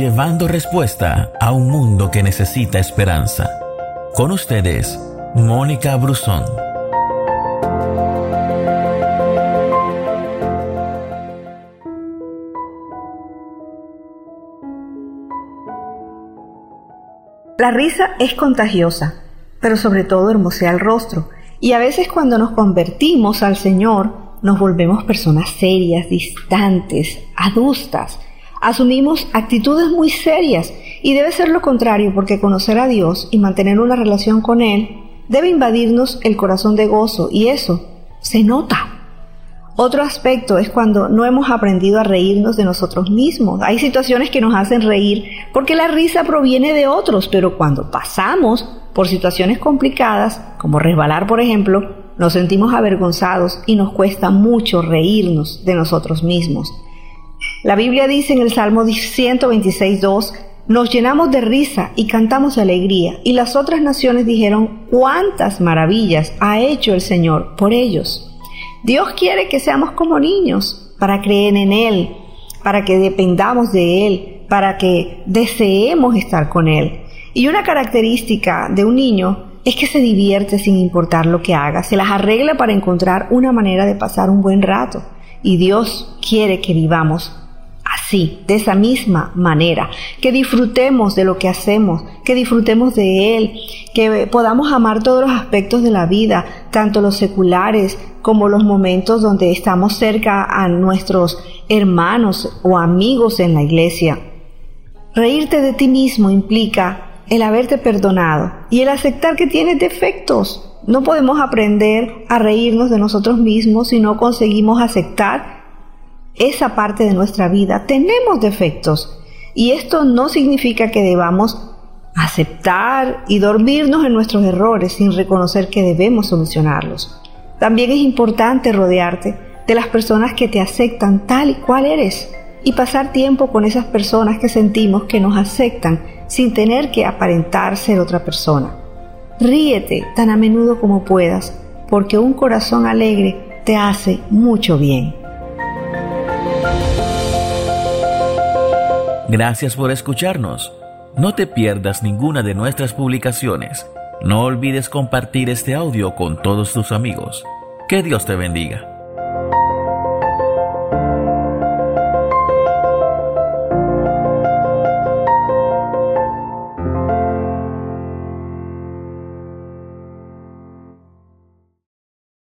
llevando respuesta a un mundo que necesita esperanza. Con ustedes, Mónica Brusón. La risa es contagiosa, pero sobre todo hermosea el rostro. Y a veces cuando nos convertimos al Señor, nos volvemos personas serias, distantes, adustas. Asumimos actitudes muy serias y debe ser lo contrario porque conocer a Dios y mantener una relación con Él debe invadirnos el corazón de gozo y eso se nota. Otro aspecto es cuando no hemos aprendido a reírnos de nosotros mismos. Hay situaciones que nos hacen reír porque la risa proviene de otros, pero cuando pasamos por situaciones complicadas, como resbalar por ejemplo, nos sentimos avergonzados y nos cuesta mucho reírnos de nosotros mismos. La Biblia dice en el Salmo 126.2, nos llenamos de risa y cantamos de alegría, y las otras naciones dijeron cuántas maravillas ha hecho el Señor por ellos. Dios quiere que seamos como niños para creer en Él, para que dependamos de Él, para que deseemos estar con Él. Y una característica de un niño es que se divierte sin importar lo que haga, se las arregla para encontrar una manera de pasar un buen rato. Y Dios quiere que vivamos así, de esa misma manera, que disfrutemos de lo que hacemos, que disfrutemos de Él, que podamos amar todos los aspectos de la vida, tanto los seculares como los momentos donde estamos cerca a nuestros hermanos o amigos en la iglesia. Reírte de ti mismo implica el haberte perdonado y el aceptar que tienes defectos. No podemos aprender a reírnos de nosotros mismos si no conseguimos aceptar esa parte de nuestra vida. Tenemos defectos y esto no significa que debamos aceptar y dormirnos en nuestros errores sin reconocer que debemos solucionarlos. También es importante rodearte de las personas que te aceptan tal y cual eres y pasar tiempo con esas personas que sentimos que nos aceptan sin tener que aparentar ser otra persona. Ríete tan a menudo como puedas, porque un corazón alegre te hace mucho bien. Gracias por escucharnos. No te pierdas ninguna de nuestras publicaciones. No olvides compartir este audio con todos tus amigos. Que Dios te bendiga.